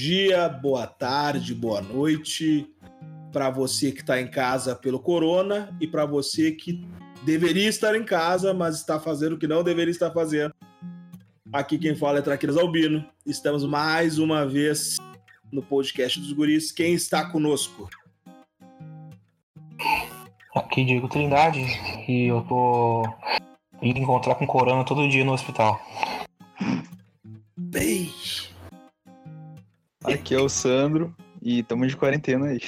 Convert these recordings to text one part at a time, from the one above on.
dia, boa tarde, boa noite para você que está em casa pelo corona e para você que deveria estar em casa, mas está fazendo o que não deveria estar fazendo. Aqui quem fala é Traquinas Albino. Estamos mais uma vez no podcast dos guris. Quem está conosco? Aqui Diego Trindade e eu tô indo encontrar com corona todo dia no hospital. Bem. Aqui é o Sandro e estamos de quarentena aí.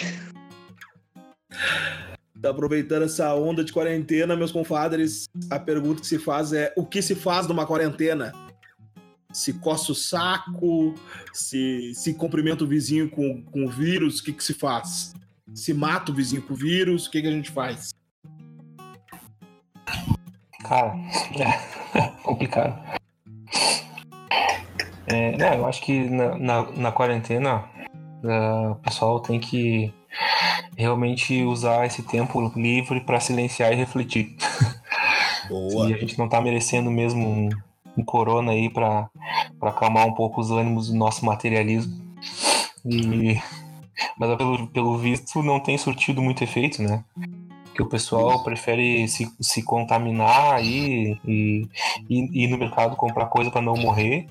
Tá aproveitando essa onda de quarentena, meus confadres, a pergunta que se faz é: o que se faz numa quarentena? Se coça o saco, se, se cumprimenta o vizinho com, com o vírus, o que, que se faz? Se mata o vizinho com o vírus, o que, que a gente faz? Cara, é complicado. É, não, eu acho que na, na, na quarentena uh, o pessoal tem que realmente usar esse tempo livre para silenciar e refletir. Boa. Se a gente não tá merecendo mesmo um, um corona aí para acalmar um pouco os ânimos do nosso materialismo. E, mas pelo, pelo visto não tem surtido muito efeito, né? Que o pessoal prefere se, se contaminar aí e, e, ir no mercado comprar coisa para não morrer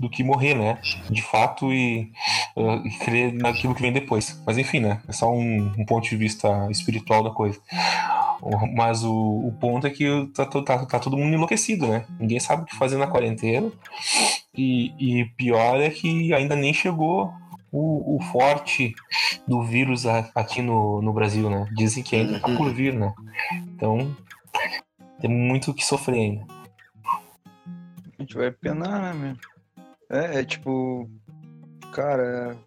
do que morrer, né? De fato e, uh, e crer naquilo que vem depois. Mas enfim, né? É só um, um ponto de vista espiritual da coisa. Mas o, o ponto é que tá, tá, tá, todo mundo enlouquecido, né? Ninguém sabe o que fazer na quarentena. E, e pior é que ainda nem chegou o, o forte do vírus aqui no, no Brasil, né? Dizem que ainda tá por vir, né? Então, tem muito o que sofrer ainda. A gente vai penar, né, meu? É, é tipo, cara,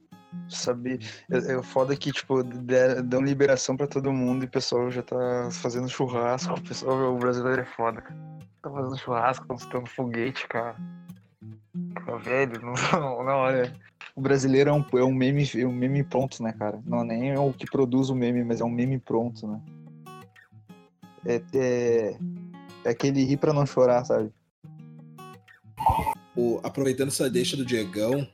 saber. É, é foda que, tipo, dão liberação pra todo mundo e o pessoal já tá fazendo churrasco. O pessoal, o brasileiro é foda, cara. Tá fazendo churrasco, consultando foguete, cara. Tá velho, não, não, olha. O brasileiro é um, é um meme, é um meme pronto, né, cara? Não é nem o que produz o meme, mas é um meme pronto, né? É, é, é aquele rir pra não chorar, sabe? O, aproveitando essa deixa do Diegão,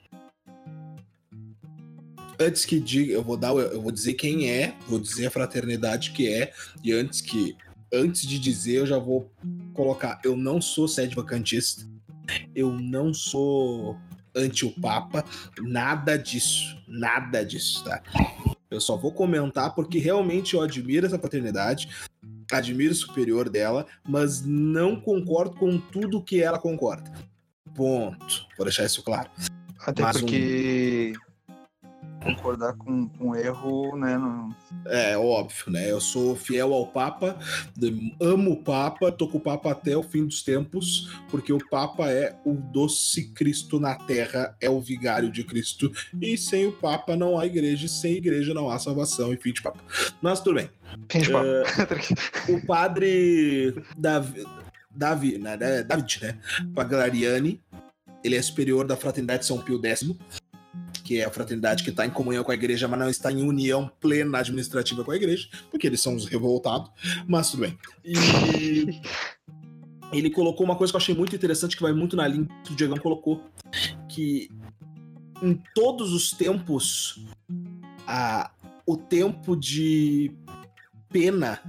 antes que diga, eu vou dar, eu vou dizer quem é, vou dizer a fraternidade que é, e antes que antes de dizer, eu já vou colocar, eu não sou sede vacantista, eu não sou anti o Papa, nada disso, nada disso, tá? Eu só vou comentar porque realmente eu admiro essa fraternidade, admiro o superior dela, mas não concordo com tudo que ela concorda. Ponto. Vou deixar isso claro. Até Mas porque um... concordar com, com erro, né? Não... É óbvio, né? Eu sou fiel ao Papa, amo o Papa, tô com o Papa até o fim dos tempos, porque o Papa é o doce Cristo na Terra, é o vigário de Cristo. E sem o Papa não há igreja, e sem igreja não há salvação, enfim de papo. Mas tudo bem. Fim de papo. Uh, o padre Davi, Davi, né, David, né? Paglariani, ele é superior da Fraternidade São Pio X, que é a fraternidade que está em comunhão com a igreja, mas não está em união plena administrativa com a igreja, porque eles são os revoltados, mas tudo bem. E ele colocou uma coisa que eu achei muito interessante, que vai muito na linha que o Diegão colocou, que em todos os tempos, a, o tempo de pena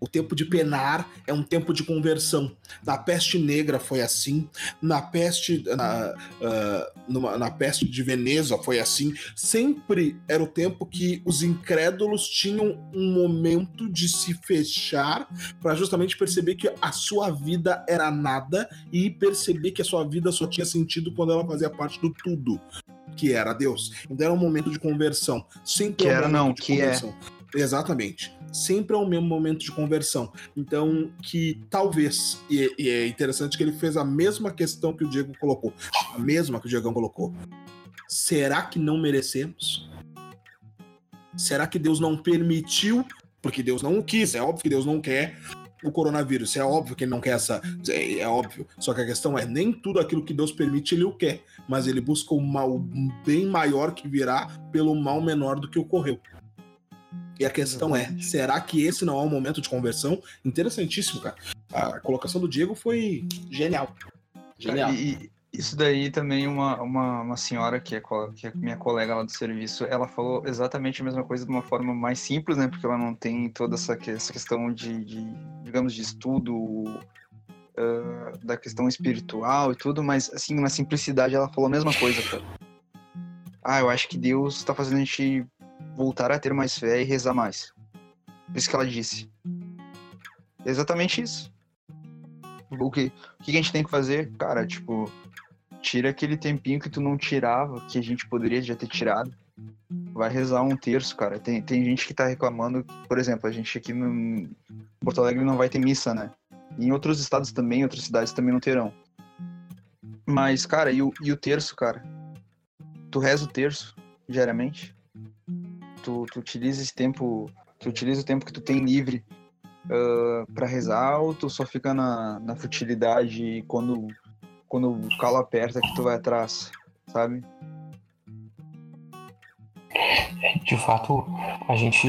o tempo de penar é um tempo de conversão. Na peste negra foi assim, na peste, na, uh, numa, na peste de Veneza foi assim. Sempre era o tempo que os incrédulos tinham um momento de se fechar para justamente perceber que a sua vida era nada e perceber que a sua vida só tinha sentido quando ela fazia parte do tudo que era Deus. Então era um momento de conversão. Sempre que era não, que é. conversão. é. Exatamente. Sempre é o mesmo momento de conversão. Então, que talvez, e, e, é interessante que ele fez a mesma questão que o Diego colocou, a mesma que o Diegão colocou. Será que não merecemos? Será que Deus não permitiu? Porque Deus não quis, é óbvio que Deus não quer o coronavírus. É óbvio que ele não quer essa. É, é, óbvio. Só que a questão é: nem tudo aquilo que Deus permite ele o quer, mas ele busca o mal bem maior que virá pelo mal menor do que ocorreu. E a questão é, será que esse não é um momento de conversão? Interessantíssimo, cara. A colocação do Diego foi genial. Genial. E, Isso daí também uma, uma, uma senhora que é, que é minha colega lá do serviço, ela falou exatamente a mesma coisa de uma forma mais simples, né? Porque ela não tem toda essa, essa questão de, de digamos, de estudo uh, da questão espiritual e tudo, mas assim, na simplicidade ela falou a mesma coisa, cara. Ah, eu acho que Deus está fazendo a gente voltar a ter mais fé e rezar mais. Isso que ela disse. Exatamente isso. O que, o que a gente tem que fazer? Cara, tipo, tira aquele tempinho que tu não tirava, que a gente poderia já ter tirado. Vai rezar um terço, cara. Tem, tem gente que tá reclamando, por exemplo, a gente aqui no Porto Alegre não vai ter missa, né? Em outros estados também, outras cidades também não terão. Mas, cara, e o, e o terço, cara? Tu reza o terço diariamente? Tu, tu utiliza esse tempo, tu utiliza o tempo que tu tem livre uh, ah, para rezar ou tu só fica na, na futilidade quando, quando o calo aperta que tu vai atrás, sabe? De fato, a gente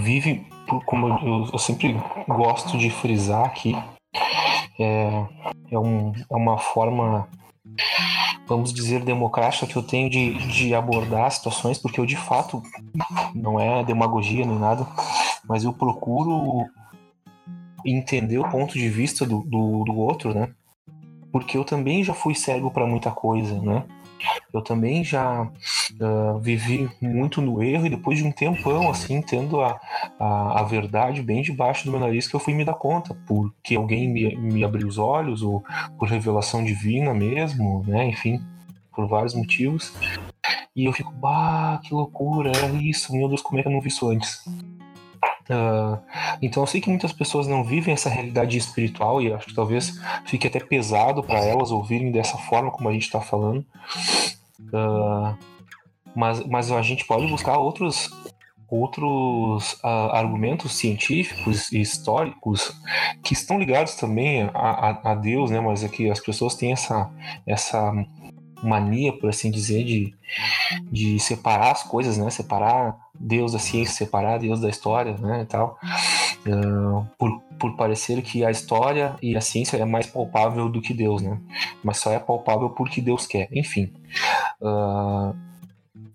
vive, como eu, eu sempre gosto de frisar aqui, é, é, um, é uma forma vamos dizer, democrática que eu tenho de, de abordar situações, porque eu de fato não é demagogia nem nada, mas eu procuro entender o ponto de vista do, do, do outro, né? Porque eu também já fui cego para muita coisa, né? Eu também já uh, vivi muito no erro e depois de um tempão, assim, tendo a, a, a, verdade bem debaixo do meu nariz, que eu fui me dar conta, porque alguém me, me abriu os olhos, ou por revelação divina mesmo, né? Enfim, por vários motivos. E eu fico, bah, que loucura, é isso, meu Deus, como é que eu não vi isso antes? Uh, então eu sei que muitas pessoas não vivem essa realidade espiritual e acho que talvez fique até pesado para elas ouvirem dessa forma como a gente está falando. Uh, mas, mas a gente pode buscar outros outros uh, argumentos científicos e históricos que estão ligados também a, a, a, Deus, né? Mas é que as pessoas têm essa, essa mania, por assim dizer, de, de separar as coisas, né? Separar Deus da ciência, separar Deus da história, né? E tal. Uh, por, por parecer que a história e a ciência é mais palpável do que Deus, né? Mas só é palpável porque Deus quer. Enfim. Uh,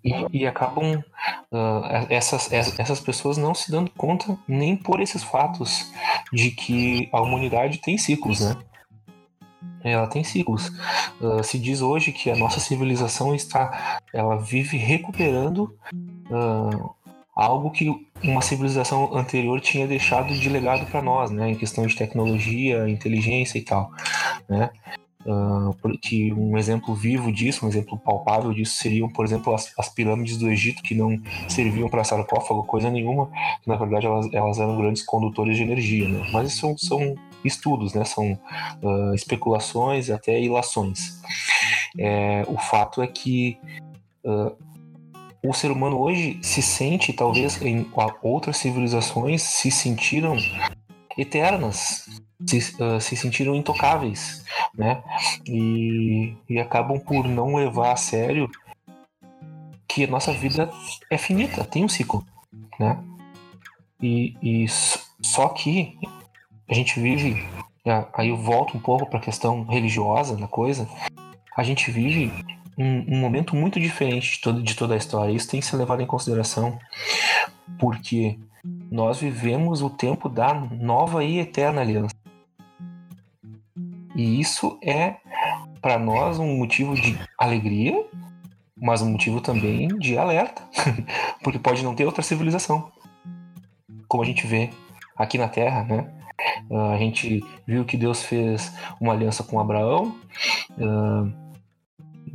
e, e, acabam uh, essas, essas pessoas não se dando conta nem por esses fatos de que a humanidade tem ciclos, né? Ela tem ciclos. Uh, se diz hoje que a nossa civilização está, ela vive recuperando uh, algo que uma civilização anterior tinha deixado de legado para nós, né, em questão de tecnologia, inteligência e tal, né. Uh, um exemplo vivo disso, um exemplo palpável disso seriam, por exemplo, as, as pirâmides do Egito que não serviam para sarcófago, coisa nenhuma, na verdade elas, elas eram grandes condutores de energia, né? Mas isso são, são estudos, né? São uh, especulações até ilações. É, o fato é que uh, o ser humano hoje se sente, talvez em outras civilizações se sentiram eternas, se, uh, se sentiram intocáveis, né? E, e acabam por não levar a sério que a nossa vida é finita, tem um ciclo, né? E, e só que a gente vive, aí eu volto um pouco para a questão religiosa da coisa, a gente vive um, um, momento muito diferente de, todo, de toda a história. Isso tem que ser levado em consideração, porque nós vivemos o tempo da nova e eterna aliança. E isso é para nós um motivo de alegria, mas um motivo também de alerta, porque pode não ter outra civilização, como a gente vê aqui na Terra, né? Uh, a gente viu que Deus fez uma aliança com Abraão. Uh,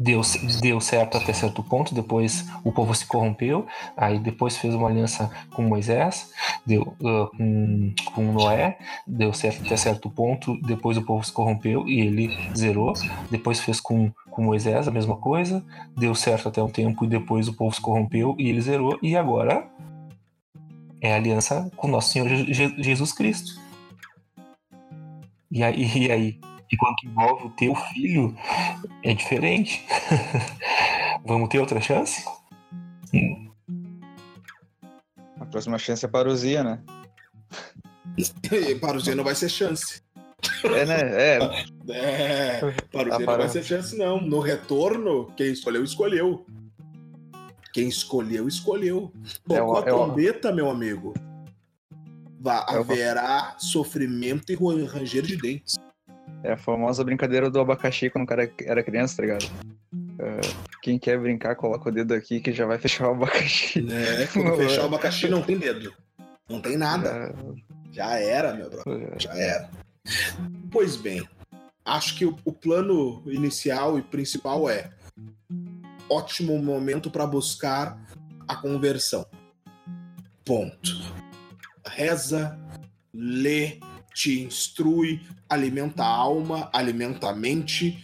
deu, deu certo até certo ponto, depois o povo se corrompeu, aí depois fez uma aliança com Moisés, deu uh, com, com Noé, deu certo até certo ponto, depois o povo se corrompeu e ele zerou, depois fez com, com Moisés a mesma coisa, deu certo até um tempo e depois o povo se corrompeu e ele zerou, e agora é aliança com nosso Senhor Jesus Cristo. E aí, e aí e quando envolve o teu filho, é diferente. Vamos ter outra chance? A próxima chance é parousia, né? parousia não vai ser chance. É, né? É. É, para o tá não vai ser chance, não. No retorno, quem escolheu, escolheu. Quem escolheu, escolheu. Tocou é, a trombeta, é, meu amigo. Vá, é haverá sofrimento e ranger de dentes. É a famosa brincadeira do abacaxi quando o cara era criança, tá ligado? Uh, quem quer brincar, coloca o dedo aqui que já vai fechar o abacaxi. É, quando fechar o abacaxi não tem dedo. Não tem nada. Já era, meu brother. Já era. Pois bem, acho que o, o plano inicial e principal é ótimo momento para buscar a conversão. Ponto. Reza, lê, te instrui, alimenta a alma, alimenta a mente,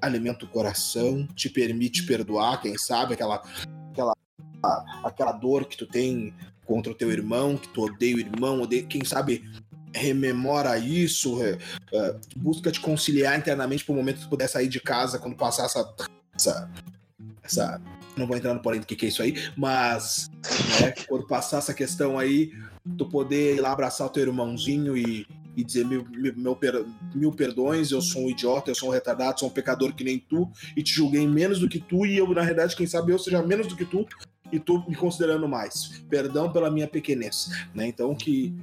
alimenta o coração, te permite perdoar, quem sabe, aquela, aquela, aquela dor que tu tem contra o teu irmão, que tu odeia o irmão, odeia, quem sabe rememora isso, é, busca te conciliar internamente para o momento que tu puder sair de casa quando passar essa, essa, essa não vou entrar no porém do que, que é isso aí, mas né, quando passar essa questão aí, tu poder ir lá abraçar o teu irmãozinho e, e dizer mil, mil, mil, perdões, eu sou um idiota, eu sou um retardado, sou um pecador que nem tu, e te julguei menos do que tu, e eu, na realidade, quem sabe eu seja menos do que tu, e tu me considerando mais. Perdão pela minha pequenez. Né? Então, que.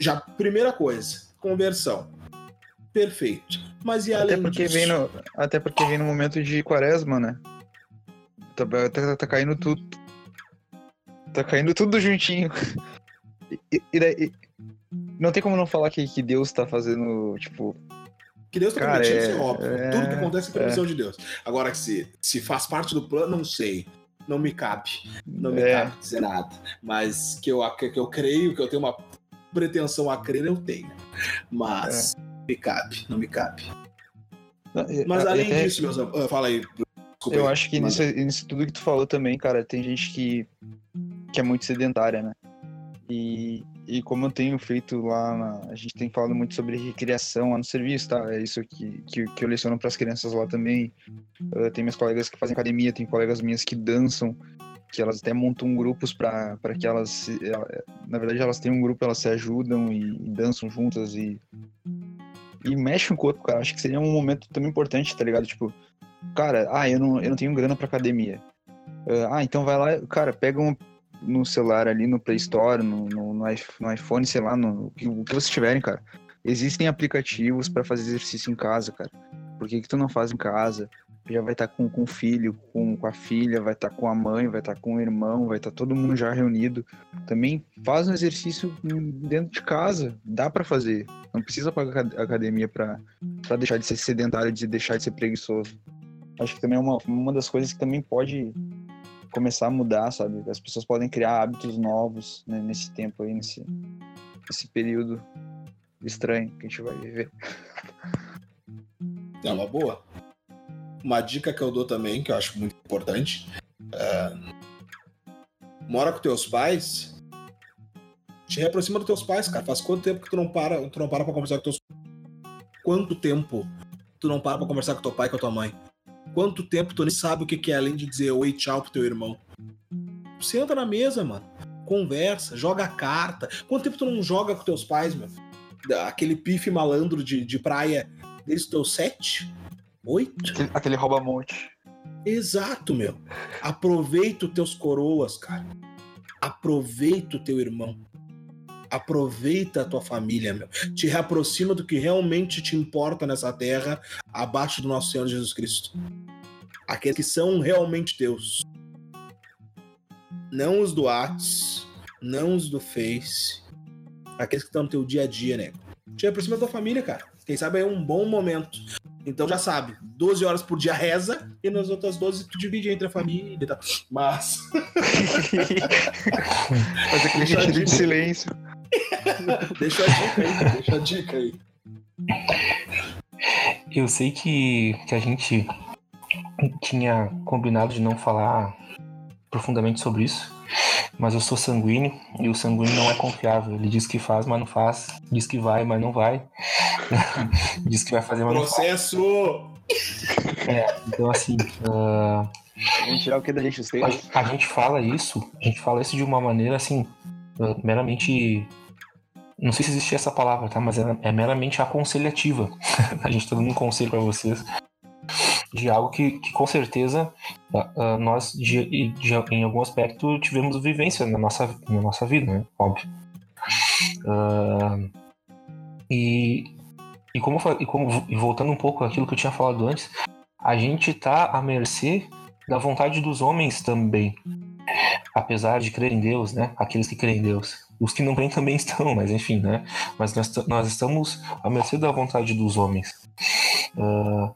Já, primeira coisa, conversão. Perfeito. Mas e além até porque disso? Vem no, até porque vem no momento de quaresma, né? Tá, tá, tá caindo tudo. Tá caindo tudo juntinho. E, e, não tem como não falar que, que Deus tá fazendo, tipo. Que Deus tá Cara, permitindo, é, isso é óbvio. É, Tudo que acontece é permissão é. de Deus. Agora, se, se faz parte do plano, não sei. Não me cabe. Não me é. cabe dizer nada. Mas que eu, que eu creio, que eu tenho uma pretensão a crer, eu tenho. Mas é. me cabe, não me cabe. Mas além disso, meus amigos. Ah, fala aí. Desculpa eu acho que nisso, nisso tudo que tu falou também, cara, tem gente que, que é muito sedentária, né? E, e como eu tenho feito lá, na, a gente tem falado muito sobre recriação lá no serviço, tá? É isso que, que, que eu leciono para as crianças lá também. Uh, tem minhas colegas que fazem academia, tem colegas minhas que dançam, que elas até montam grupos para que elas, na verdade, elas têm um grupo, elas se ajudam e, e dançam juntas e, e mexem o corpo, cara. Acho que seria um momento também importante, tá ligado? Tipo, cara, ah, eu não, eu não tenho grana para academia. Uh, ah, então vai lá, cara, pega um no celular ali, no Play Store, no, no, no iPhone, sei lá, no, o que, o que vocês tiverem, cara. Existem aplicativos para fazer exercício em casa, cara. Por que, que tu não faz em casa? Já vai estar tá com, com o filho, com, com a filha, vai estar tá com a mãe, vai estar tá com o irmão, vai estar tá todo mundo já reunido. Também faz um exercício dentro de casa, dá para fazer. Não precisa pagar academia para deixar de ser sedentário, de deixar de ser preguiçoso. Acho que também é uma, uma das coisas que também pode começar a mudar, sabe? As pessoas podem criar hábitos novos né, nesse tempo aí, nesse, nesse período estranho que a gente vai viver. É uma boa. Uma dica que eu dou também, que eu acho muito importante, é... mora com teus pais, te reaproxima dos teus pais, cara. Faz quanto tempo que tu não para, tu não para pra conversar com teus Quanto tempo tu não para pra conversar com teu pai e com a tua mãe? Quanto tempo tu nem sabe o que é além de dizer oi, tchau pro teu irmão? Senta na mesa, mano. Conversa, joga carta. Quanto tempo tu não joga com teus pais, meu? Aquele pife malandro de, de praia desde os teus sete? Oito? Aquele, aquele rouba-monte. Exato, meu. Aproveita os teus coroas, cara. Aproveita o teu irmão. Aproveita a tua família, meu. Te reaproxima do que realmente te importa nessa terra, abaixo do nosso Senhor Jesus Cristo. Aqueles que são realmente teus. Não os do Whats, não os do Face. Aqueles que estão no teu dia a dia, né? Te aproxima da tua família, cara. Quem sabe é um bom momento. Então já sabe, 12 horas por dia reza e nas outras 12 tu divide entre a família e tal. Mas. Faz aquele retiro de silêncio. deixa a dica aí, deixa a dica aí. Eu sei que, que a gente tinha combinado de não falar profundamente sobre isso, mas eu sou sanguíneo e o sanguíneo não é confiável. Ele diz que faz, mas não faz. Diz que vai, mas não vai. diz que vai fazer, mas Processo! não faz. É, então assim. Uh... Vamos tirar o que da gente a, a gente fala isso, a gente fala isso de uma maneira assim, meramente não sei se existe essa palavra, tá? Mas é, é meramente aconselhativa. a gente está dando um conselho para vocês de algo que, que com certeza uh, nós, de, de, em algum aspecto, tivemos vivência na nossa, na nossa vida, né? Óbvio. Uh, e, e, como, e como voltando um pouco àquilo que eu tinha falado antes, a gente está à mercê da vontade dos homens também. Apesar de crer em Deus, né? Aqueles que creem em Deus. Os que não creem também estão, mas enfim, né? Mas nós, nós estamos à mercê da vontade dos homens. Uh,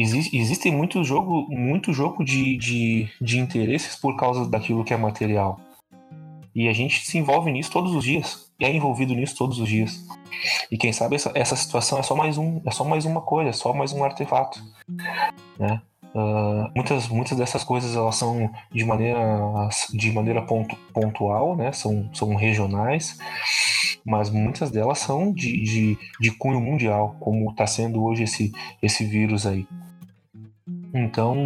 existe, existe muito jogo, muito jogo de, de, de interesses por causa daquilo que é material. E a gente se envolve nisso todos os dias. E é envolvido nisso todos os dias. E quem sabe essa, essa situação é só mais um, é só mais uma coisa, é só mais um artefato, né? Uh, muitas, muitas dessas coisas elas são de maneira, de maneira pontu, pontual, né? são, são regionais, mas muitas delas são de, de, de cunho mundial, como está sendo hoje esse, esse vírus aí. Então,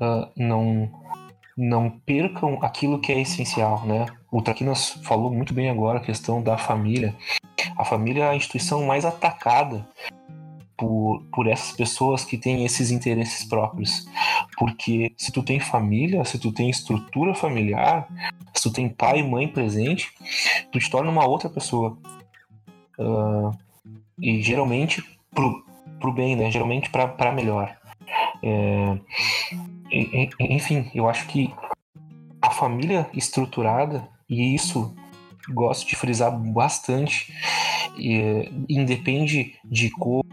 uh, não, não percam aquilo que é essencial, né? O Traquinas falou muito bem agora a questão da família. A família é a instituição mais atacada por, por essas pessoas que têm esses interesses próprios. Porque se tu tem família, se tu tem estrutura familiar, se tu tem pai e mãe presente, tu te torna uma outra pessoa. Uh, e geralmente pro, pro bem, né? Geralmente para melhor. É, enfim, eu acho que a família estruturada, e isso gosto de frisar bastante, é, independe de cor,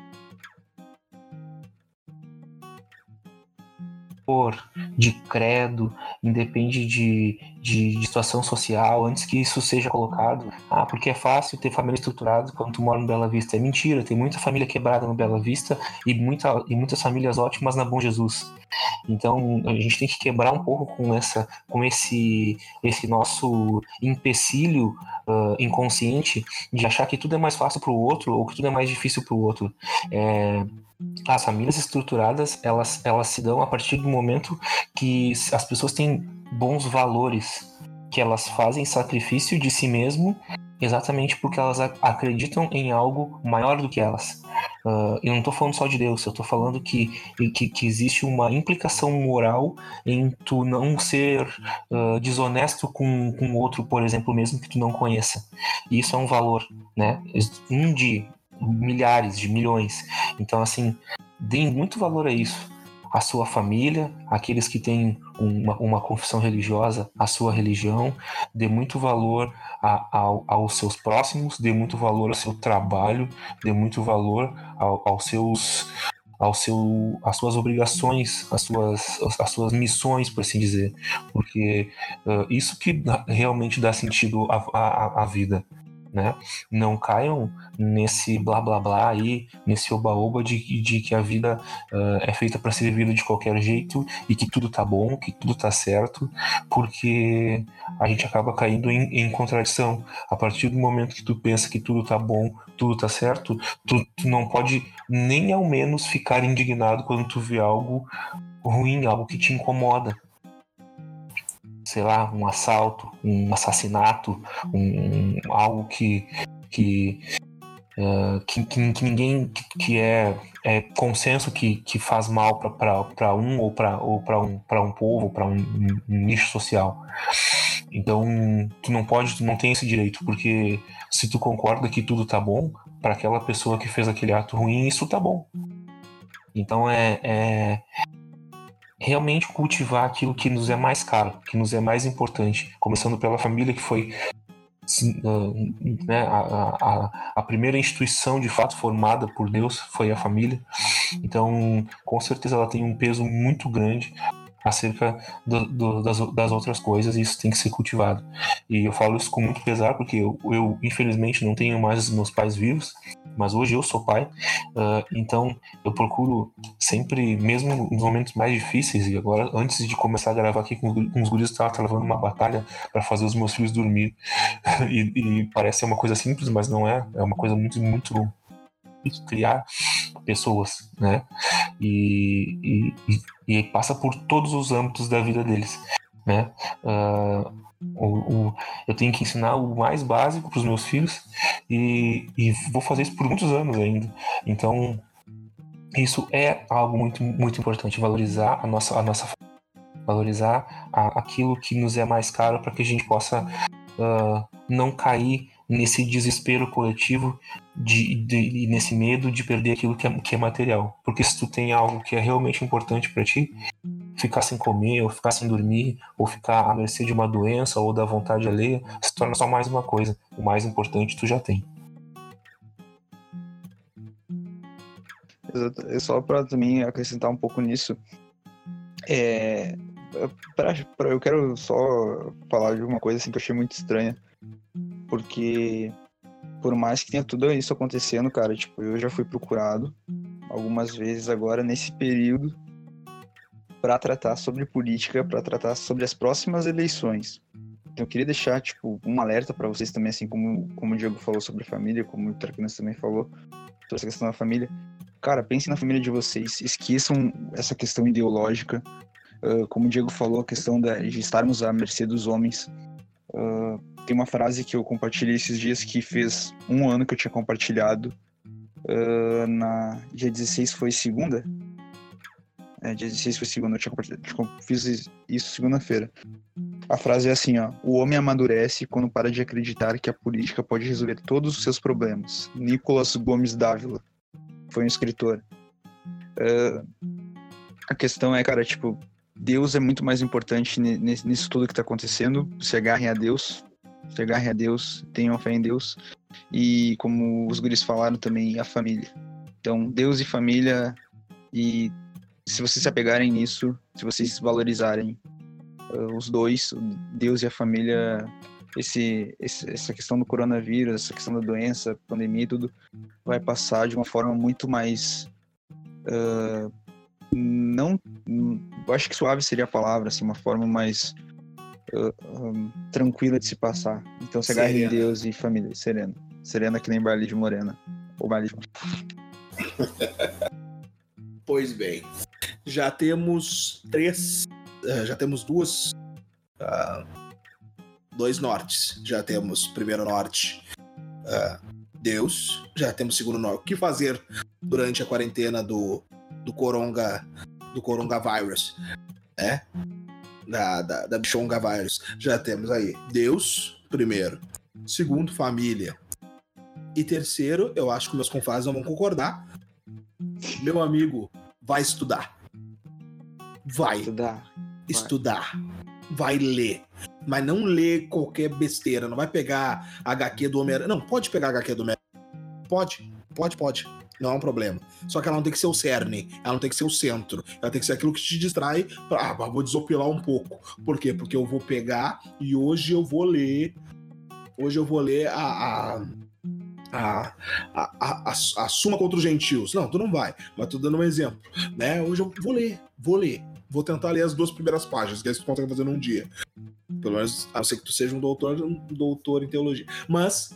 de credo, independe de, de, de, situação social, antes que isso seja colocado. Ah, porque é fácil ter família estruturada quando tu mora no Bela Vista. É mentira, tem muita família quebrada no Bela Vista e, muita, e muitas famílias ótimas na Bom Jesus. Então a gente tem que quebrar um pouco com essa, com esse, esse nosso empecilho uh, inconsciente de achar que tudo é mais fácil para o outro ou que tudo é mais difícil para o outro. É, as famílias estruturadas elas, elas se dão a partir do momento que as pessoas têm bons valores, que elas fazem sacrifício de si mesmo exatamente porque elas acreditam em algo maior do que elas. Uh, eu não estou falando só de Deus, eu estou falando que, que, que, existe uma implicação moral em tu não ser uh, desonesto com o outro, por exemplo, mesmo que tu não conheça. E isso é um valor, né? Um de milhares, de milhões. Então, assim, deem muito valor a isso. A sua família, aqueles que têm uma, uma confissão religiosa, a sua religião, dê muito valor a, a, aos seus próximos, dê muito valor ao seu trabalho, dê muito valor ao, aos seus ao seu, às suas obrigações, às suas, às suas missões, por assim dizer, porque uh, isso que realmente dá sentido à, à, à vida né? Não caiam nesse blá blá blá aí, nesse oba-oba de, de que a vida uh, é feita para ser vivida de qualquer jeito e que tudo tá bom, que tudo tá certo, porque a gente acaba caindo em, em contradição. A partir do momento que tu pensa que tudo tá bom, tudo tá certo, tu, tu não pode nem ao menos ficar indignado quando tu vê algo ruim, algo que te incomoda sei lá, um assalto, um assassinato, um, algo que, que, uh, que, que, que, ninguém que é, é consenso que, que faz mal para um ou para ou um, um povo, para um, um, nicho social. Então, tu não pode, tu não tem esse direito, porque se tu concorda que tudo tá bom, para aquela pessoa que fez aquele ato ruim, isso tá bom. Então é, é, realmente cultivar aquilo que nos é mais caro, que nos é mais importante, começando pela família que foi né, a, a, a, primeira instituição de fato formada por Deus foi a família. Então, com certeza, ela tem um peso muito grande acerca do, do, das, das, outras coisas e isso tem que ser cultivado. E eu falo isso com muito pesar porque eu, eu infelizmente não tenho mais meus pais vivos, mas hoje eu sou pai, uh, então eu procuro sempre, mesmo nos momentos mais difíceis, e agora antes de começar a gravar aqui com, com os guris, estava travando uma batalha para fazer os meus filhos dormir. e, e parece uma coisa simples, mas não é, é uma coisa muito, muito criar pessoas, né? E, e, e, passa por todos os âmbitos da vida deles, né? Uh, O, o, eu tenho que ensinar o mais básico para os meus filhos e, e, vou fazer isso por muitos anos ainda. Então, isso é algo muito, muito importante, valorizar a nossa, a nossa valorizar a, aquilo que nos é mais caro para que a gente possa uh, não cair nesse desespero coletivo de, de, nesse medo de perder aquilo que é, que é material. Porque se tu tem algo que é realmente importante para ti, ficar sem comer, ou ficar sem dormir, ou ficar à mercê de uma doença ou da vontade alheia, se torna só mais uma coisa. O mais importante tu já tem. Só para também acrescentar um pouco nisso, é, pra, pra, eu quero só falar de uma coisa assim que eu achei muito estranha, porque por mais que tenha tudo isso acontecendo, cara, tipo, eu já fui procurado algumas vezes agora nesse período para tratar sobre política, para tratar sobre as próximas eleições. Então eu queria deixar tipo um alerta para vocês também, assim como como o Diego falou sobre família, como o Traquinas também falou sobre essa questão da família. Cara, pensem na família de vocês, esqueçam essa questão ideológica. Uh, como o Diego falou, a questão de estarmos à mercê dos homens. Uh, tem uma frase que eu compartilhei esses dias que fez um ano que eu tinha compartilhado. Uh, na dia 16 foi segunda, é, dia 16 foi segunda, eu tinha fiz isso segunda-feira. A frase é assim, ó. O homem amadurece quando para de acreditar que a política pode resolver todos os seus problemas. Nicolas Gomes Dávila. Foi um escritor. Uh, a questão é, cara, tipo, Deus é muito mais importante nisso tudo que tá acontecendo. Se agarrem a Deus. Se agarrem a Deus. Tenham fé em Deus. E como os guris falaram também, a família. Então, Deus e família e se vocês se apegarem nisso, se vocês valorizarem uh, os dois, Deus e a família, esse, esse, essa questão do coronavírus, essa questão da doença, pandemia e tudo, vai passar de uma forma muito mais. Uh, não. Acho que suave seria a palavra, assim, uma forma mais. Um, tranquila de se passar. Então se agarre em Deus e família, serena. Serena que nem baile de morena. Ou baile de Pois bem já temos três, uh, já temos duas, uh, dois nortes. Já temos primeiro norte, uh, Deus. Já temos segundo norte. O que fazer durante a quarentena do, do coronga, do coronavírus, né? Da, da, da bichonga vírus. Já temos aí Deus, primeiro. Segundo, família. E terceiro, eu acho que meus confrades não vão concordar. Meu amigo vai estudar. Vai. Estudar. Estudar. Vai ler. Mas não lê qualquer besteira. Não vai pegar HQ do Homem-Aranha. Não, pode pegar HQ do Homem-Aranha. Pode. Pode, pode. Não é um problema. Só que ela não tem que ser o cerne. Ela não tem que ser o centro. Ela tem que ser aquilo que te distrai. Pra, ah, vou desopilar um pouco. Por quê? Porque eu vou pegar e hoje eu vou ler. Hoje eu vou ler a, a a, a, a, a, Suma contra os Gentios. Não, tu não vai, mas tô dando um exemplo. Né? Hoje eu vou ler, vou ler. Vou tentar ler as duas primeiras páginas, que aí tu consegue fazer num dia. Pelo menos, a não ser que tu seja um doutor, um doutor em teologia. Mas,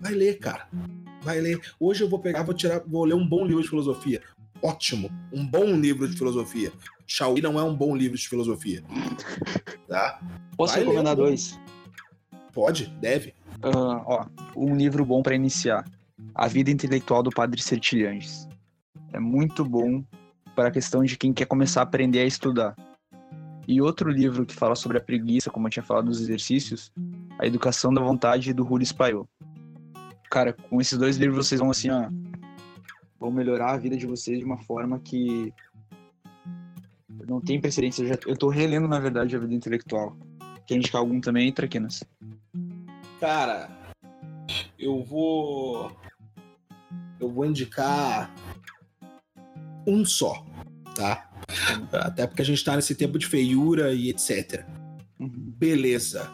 vai ler, cara. Vai ler. Hoje eu vou pegar, vou tirar, vou ler um bom livro de filosofia. Ótimo. Um bom livro de filosofia. Shaolin não é um bom livro de filosofia. Tá? Posso vai recomendar dois? Pode, deve. Uh, ó, um livro bom para iniciar. A Vida Intelectual do Padre Sertilhanges. É muito bom para a questão de quem quer começar a aprender a estudar. E outro livro que fala sobre a preguiça, como eu tinha falado dos exercícios, A Educação da Vontade, do Rulli Spaiol. Cara, com esses dois livros vocês vão assim, ó, vão melhorar a vida de vocês de uma forma que não tem precedência. Eu, já, eu tô relendo, na verdade, a vida intelectual. Quer indicar algum também, Traquinas? Cara, eu vou. Eu vou indicar um só, tá? Até porque a gente tá nesse tempo de feiura e etc. Uhum. Beleza.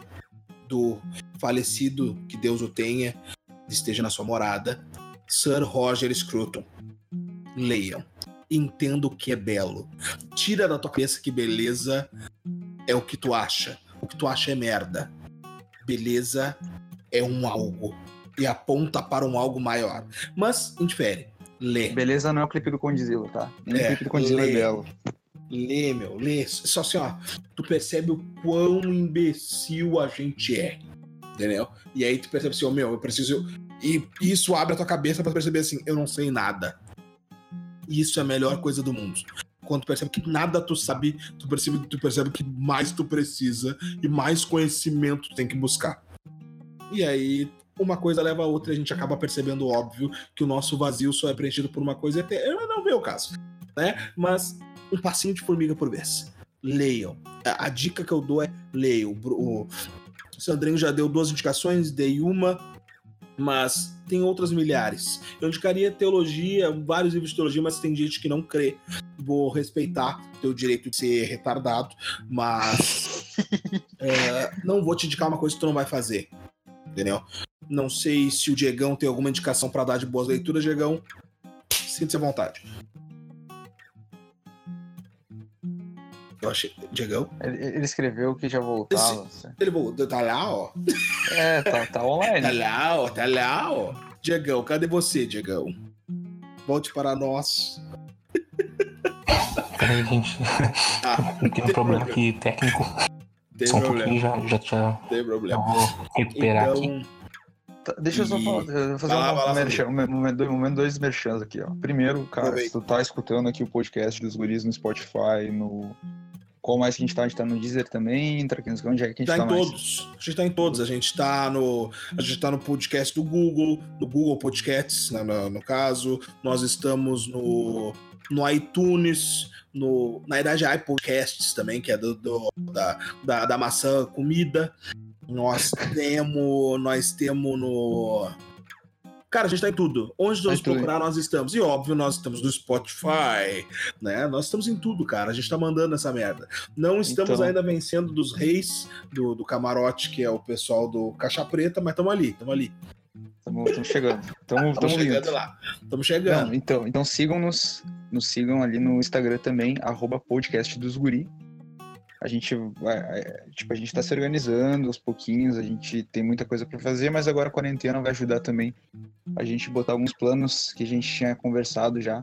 Do falecido, que Deus o tenha, esteja na sua morada, Sir Roger Scruton. Leiam. Entenda o que é belo. Tira da tua cabeça que beleza é o que tu acha. O que tu acha é merda. Beleza é um algo e aponta para um algo maior. Mas, indifere. Lê. Beleza não é o clipe do Condzilla, tá? Nem é, o clipe do Condzilla é belo. Lê, meu, lê. Só assim, ó, tu percebe o quão imbecil a gente é. Entendeu? E aí tu percebe assim, ó, meu, eu preciso. E isso abre a tua cabeça para perceber assim, eu não sei nada. Isso é a melhor coisa do mundo. Quando tu percebe que nada tu sabe, tu percebe, tu percebe que mais tu precisa e mais conhecimento tu tem que buscar. E aí uma coisa leva a outra e a gente acaba percebendo, óbvio, que o nosso vazio só é preenchido por uma coisa eterna. Não vê o caso, né? Mas um passinho de formiga por vez. Leiam. A, dica que eu dou é leiam. O Sandrinho já deu duas indicações, dei uma, mas tem outras milhares. Eu indicaria teologia, vários livros de teologia, mas tem gente que não crê. Vou respeitar teu direito de ser retardado, mas é, não vou te indicar uma coisa que tu não vai fazer. Entendeu? Não sei se o Diegão tem alguma indicação para dar de boas leituras, Diegão. Sinta-se à vontade. Eu achei. Diegão? Ele, ele escreveu que já voltava. Esse, ele voltou. Tá lá, ó. É, tá, tá online. tá lá, ó. Tá lá, ó. Diegão, cadê você, Diegão? Volte para nós. Peraí, gente. Ah, tem, tem um problema aqui técnico. Tem Só um problema. pouquinho já, já, Tem problema. já vou recuperar aqui. Então, Tá, deixa eu só falar, eu vou fazer um, lá, merchan, um, um, dois- um, dois merchans aqui, ó. Primeiro, cara, Aproveita. se tu tá escutando aqui o podcast dos guris no Spotify, no... Qual mais que a gente tá? A gente tá no Deezer também, entra aqui nos onde é que a gente tá tá, em mais? todos. A gente tá em todos. A gente tá no. A gente tá no podcast do Google, no Google Podcasts, né, no, no caso. Nós estamos no, no iTunes, no, na verdade iPodcasts também, que é do, do- da, da, da maçã comida. Nós temos. Nós temos no. Cara, a gente tá em tudo. Onde nós em tudo. procurar, nós estamos. E óbvio, nós estamos no Spotify, né? Nós estamos em tudo, cara. A gente tá mandando essa merda. Não estamos Então. ainda vencendo dos reis do, do camarote, que é o pessoal do Caixa Preta, mas estamos ali, estamos ali. Tamo, tamo chegando. Tamo, Estamos tamo chegando vindo. lá. Estamos Não, chegando. então, então sigam-nos, nos sigam ali no Instagram também, arroba podcast dos guri. A gente vai, é, tipo, a gente tá se organizando aos pouquinhos, a gente tem muita coisa para fazer, mas agora a quarentena vai ajudar também a gente botar alguns planos que a gente tinha conversado já,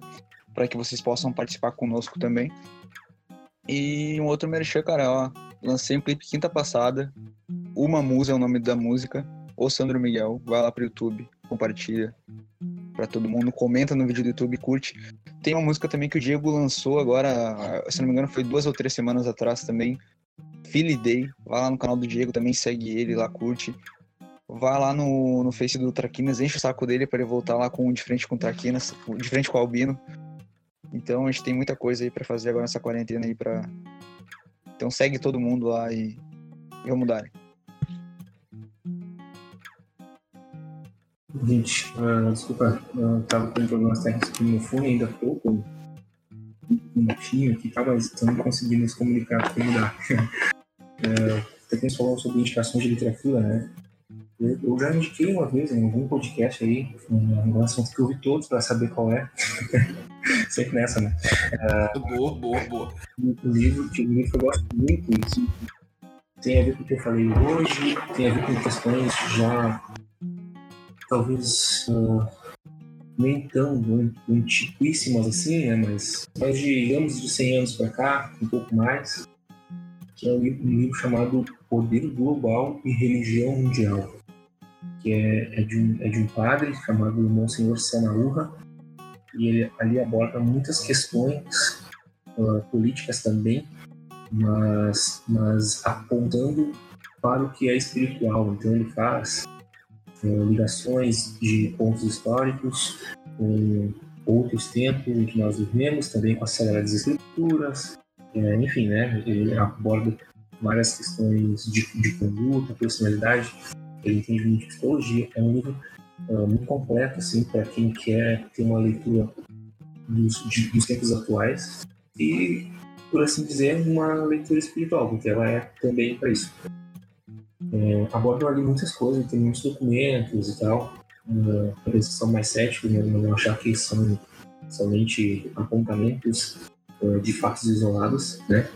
para que vocês possam participar conosco também. E um outro merchan, cara, ó, lancei um clipe quinta passada, Uma Musa é o nome da música, o Sandro Miguel, vai lá pro YouTube, compartilha para todo mundo, comenta no vídeo do YouTube, curte. Tem uma música também que o Diego lançou agora, se não me engano, foi duas ou três semanas atrás também. Philly Day, vai lá no canal do Diego também, segue ele lá, curte. Vai lá no, no Face do Traquinas, enche o saco dele para ele voltar lá com de frente com o Traquinas, de frente com o Albino. Então a gente tem muita coisa aí para fazer agora nessa quarentena aí para Então segue todo mundo lá e, e vamos dar. Gente, ah, desculpa, eu tava com problemas técnicos aqui no fone ainda há pouco. Um minutinho aqui, tá, mas estamos conseguindo nos comunicar como dá. é, você falou sobre indicações de literatura, né? Eu, eu já indiquei uma vez em algum podcast aí, um assunto que eu vi todos para saber qual é. Sempre nessa, né? Boa, boa, boa. um livro que, um livro que eu gosto muito, isso tem a ver com o que eu falei hoje, tem a ver com questões já talvez ah, nem tão an- antiquíssimas assim, né, mas mais de anos de 100 anos para cá, um pouco mais, que é um livro, um livro chamado Poder Global e Religião Mundial, que é, é, de, um, é de um padre chamado Monsenhor Sanaúra, e ele ali aborda muitas questões ah, políticas também, mas, mas apontando para o que é espiritual. Então ele faz ligações de pontos históricos com outros tempos em que nós vivemos, também com as Sagradas Escrituras, eh, enfim, né? Ele aborda várias questões de, de conduta, personalidade, ele entende muito de psicologia. É um livro ah, muito completo, assim, para quem quer ter uma leitura dos, de- dos tempos atuais e, por assim dizer, uma leitura espiritual, porque ela é também para isso. É, abordam ali muitas coisas, tem muitos documentos e tal, para eles que são mais céticos, né, não achar que são somente apontamentos uh, de fatos isolados, né?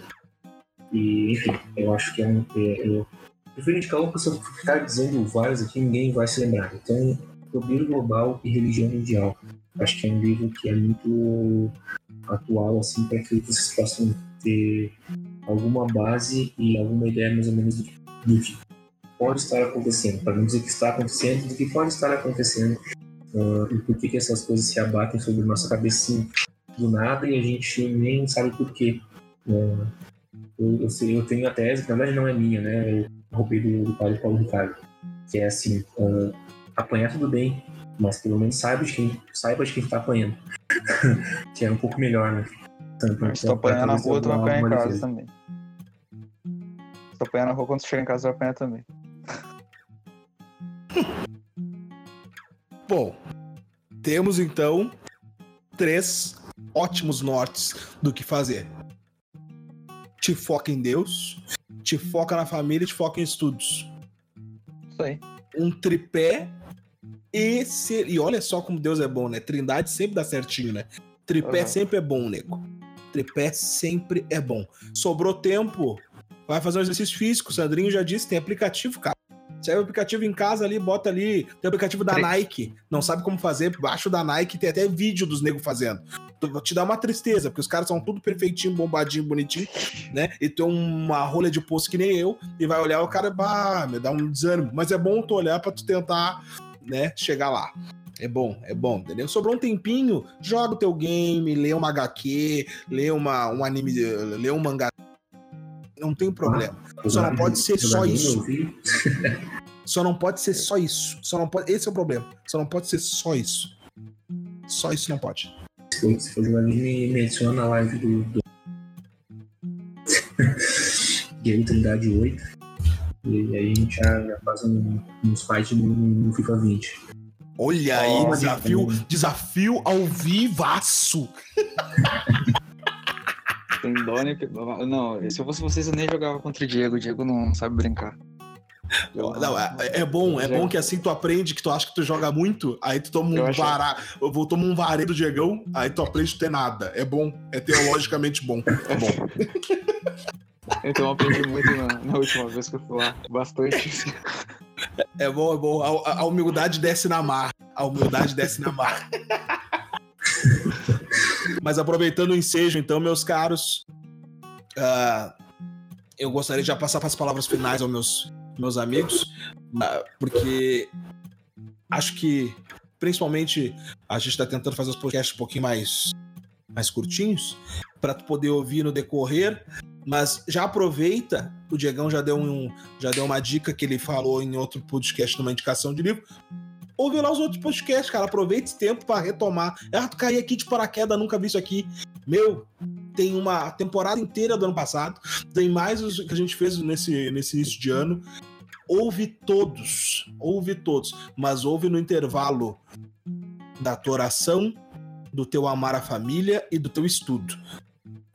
E, enfim, eu acho que é um. É, eu prefiro indicar um, porque eu ficar dizendo vários aqui, ninguém vai se lembrar. Então, Poder Global e Religião Mundial. Acho que é um livro que é muito atual, assim, para que vocês possam ter alguma base e alguma ideia mais ou menos do que pode estar acontecendo, para não dizer que está acontecendo, do que pode estar acontecendo uh, e por que, que essas coisas se abatem sobre nossa assim, do nada e a gente nem sabe por quê. Uh, eu, eu, sei, eu, tenho a tese, que na verdade não é minha, né? Eu roubei do, do padre Paulo Ricardo, que é assim, uh, apanhar tudo bem, mas pelo menos saiba de quem, saiba de quem está apanhando. que é um pouco melhor, né? Tanto, se tu apanhar na rua, tu vai apanhar em casa também. Se tu apanhar na rua, quando tu chegar em casa, vai apanhar também. Bom, temos então três ótimos nortes do que fazer. Te foca em Deus, te foca na família e te foca em estudos. Isso aí. Um tripé e ser... E olha só como Deus é bom, né? Trindade sempre dá certinho, né? Tripé uhum. sempre é bom, nego. Tripé sempre é bom. Sobrou tempo, vai fazer um exercício físico. O Sandrinho já disse, tem aplicativo, cara. Sai o aplicativo em casa ali, bota ali. Tem o aplicativo da Nike. Não sabe como fazer, baixo da Nike tem até vídeo dos negros fazendo. Te dá uma tristeza, porque os caras são tudo perfeitinho, bombadinho, bonitinho, né? E tem uma rolha de poço que nem eu, e vai olhar o cara, bah, me dá um desânimo. Mas é bom tu olhar pra tu tentar, né, chegar lá. É bom, é bom, entendeu? Sobrou um tempinho, joga o teu game, lê uma HQ, lê uma, um anime, lê um mangá não tem problema. Só não pode ser só isso. Só não pode ser só isso. Só não pode. Esse é o problema. Só não pode ser só isso. Só isso não pode. Se for jogar me menciona a live do. do... Game Trindade 8. E aí a gente já, já faz um, uns fights no, no FIFA 20. Olha aí, desafio, desafio ao vivaço. Tem Doni. Não, se eu fosse vocês, eu nem jogava contra o Diego. O Diego não sabe brincar. Não, é, é, bom, é bom que assim tu aprende que tu acha que tu joga muito, aí tu toma um vará, eu vou tomar um vareio do Diegão, aí tu aprende a ter nada. É bom, é teologicamente bom. É bom. Então eu aprendi muito na, na, última vez que eu fui lá, bastante. É bom, é bom. A, a humildade desce na mar. A humildade desce na mar. Mas aproveitando o ensejo, então, meus caros, uh, eu gostaria de já passar para as palavras finais aos meus, meus amigos, uh, porque acho que, principalmente, a gente está tentando fazer os podcasts um pouquinho mais, mais curtinhos, para poder ouvir no decorrer, mas já aproveita, o Diegão já deu, um, já deu uma dica que ele falou em outro podcast, numa indicação de livro, ouve lá os outros podcasts, cara. Aproveite esse tempo para retomar. Ah, tu caí aqui de paraquedas, nunca vi isso aqui. Meu, tem uma temporada inteira do ano passado, tem mais os que a gente fez nesse, nesse início de ano. Ouve todos, ouve todos, mas ouve no intervalo da tua oração, do teu amar a família e do teu estudo.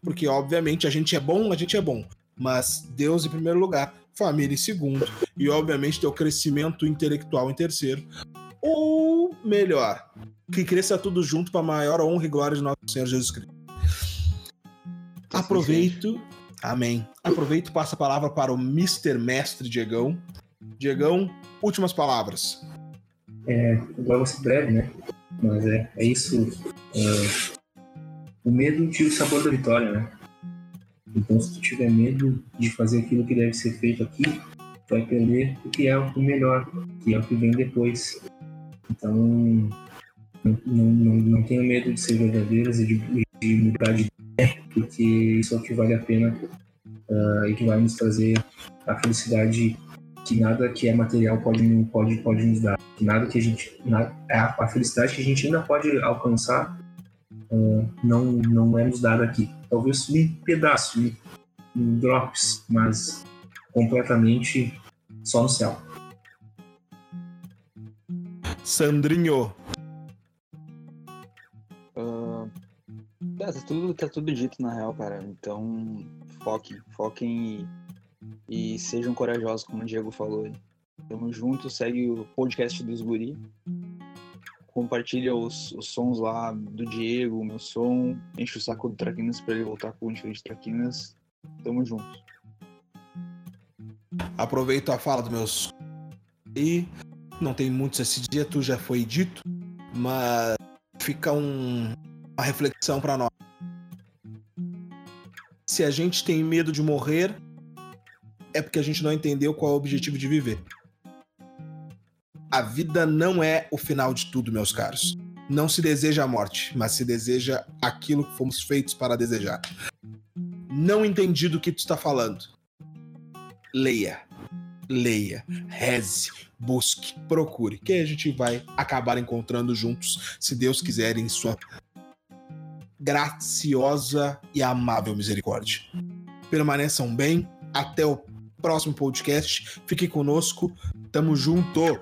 Porque, obviamente, a gente é bom, a gente é bom, mas Deus em primeiro lugar, família em segundo, e, obviamente, teu crescimento intelectual em terceiro, ou melhor, que cresça tudo junto para a maior honra e glória de nosso Senhor Jesus Cristo. Aproveito, amém. Aproveito e passo a palavra para o Mr. Mestre Diegão. Diegão, últimas palavras. É, agora vou ser breve, né? Mas é, é isso. É, o medo tira o sabor da vitória, né? Então, se tu tiver medo de fazer aquilo que deve ser feito aqui, tu vai perder o que é o melhor, que é o que vem depois. Então, não, não, não tenho medo de ser verdadeiras e de, de mudar de ideia, porque isso é o que vale a pena uh, e que vai nos trazer a felicidade que nada que é material pode, pode, pode nos dar. Que nada que a gente. Nada, a, a felicidade que a gente ainda pode alcançar uh, não, não é nos dada aqui. Talvez um pedaço, um, um drops, mas completamente só no céu. Sandrinho. Uh, tá, tudo, tá tudo dito na real, cara. Então, foquem, foquem e, e sejam corajosos, como o Diego falou. Tamo junto, segue o podcast dos Guri. Compartilha os, os sons lá do Diego, o meu som. Enche o saco do Traquinas pra ele voltar com o diferente Traquinas. Tamo junto. Aproveito a fala dos meus. E não tem muitos esse dia, tu já foi dito, mas fica um, uma reflexão para nós. Se a gente tem medo de morrer, é porque a gente não entendeu qual é o objetivo de viver. A vida não é o final de tudo, meus caros. Não se deseja a morte, mas se deseja aquilo que fomos feitos para desejar. Não entendi do que tu está falando. Leia. Leia, reze, busque, procure, que a gente vai acabar encontrando juntos, se Deus quiser, em sua graciosa e amável misericórdia. Permaneçam bem, até o próximo podcast. Fique conosco, tamo junto!